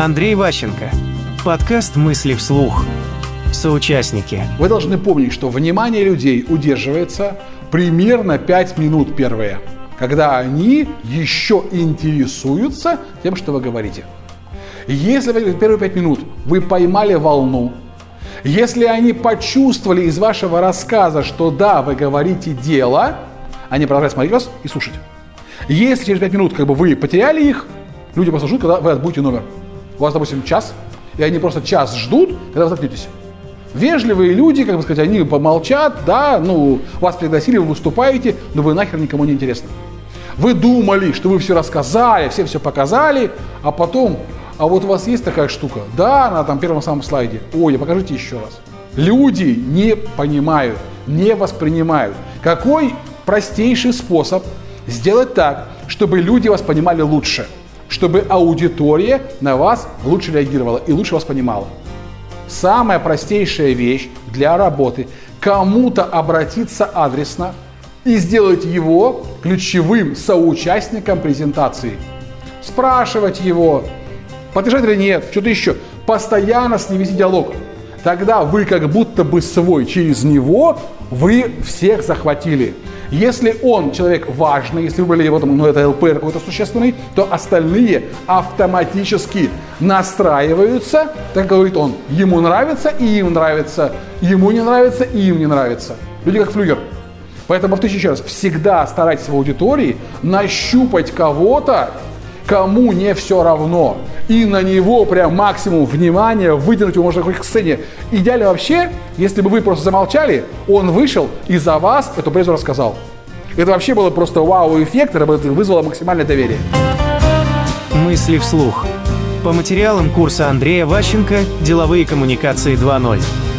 Андрей Ващенко. Подкаст «Мысли вслух». Соучастники. Вы должны помнить, что внимание людей удерживается примерно 5 минут первые, когда они еще интересуются тем, что вы говорите. Если в первые 5 минут вы поймали волну, если они почувствовали из вашего рассказа, что да, вы говорите дело, они продолжают смотреть вас и слушать. Если через 5 минут как бы вы потеряли их, люди ждут, когда вы отбудете номер. У вас, допустим, час, и они просто час ждут, когда вы заткнетесь. Ведливые люди, как бы сказать, они помолчат, да, ну, вас пригласили, вы выступаете, но вы нахер никому не интересны. Вы думали, что вы все рассказали, все все показали, а потом, а вот у вас есть такая штука, да, на там первом самом слайде, ой, покажите еще раз. Люди не понимают, не воспринимают. Какой простейший способ сделать так, чтобы люди вас понимали лучше, чтобы аудитория на вас лучше реагировала и лучше вас понимала. Самая простейшая вещь для работы – кому-то обратиться адресно и сделать его ключевым соучастником презентации. Спрашивать его, подтверждать или нет, что-то еще. Постоянно с ним вести диалог. Тогда вы как будто бы свой, через него вы всех захватили. Если он человек важный, если выбрали его, там, ну это ЛП какой-то существенный, то остальные автоматически настраиваются, так говорит он, ему нравится и им нравится, ему не нравится и им не нравится. Люди как флюгер. Поэтому, повторюсь еще раз, всегда старайтесь в аудитории нащупать кого-то, кому не все равно. И на него прям максимум внимания выдернуть его можно к сцене. Идеально вообще, если бы вы просто замолчали, он вышел и за вас эту презу рассказал. Это вообще было просто вау-эффект, это вызвало максимальное доверие. Мысли вслух. По материалам курса Андрея Ващенко «Деловые коммуникации 2.0».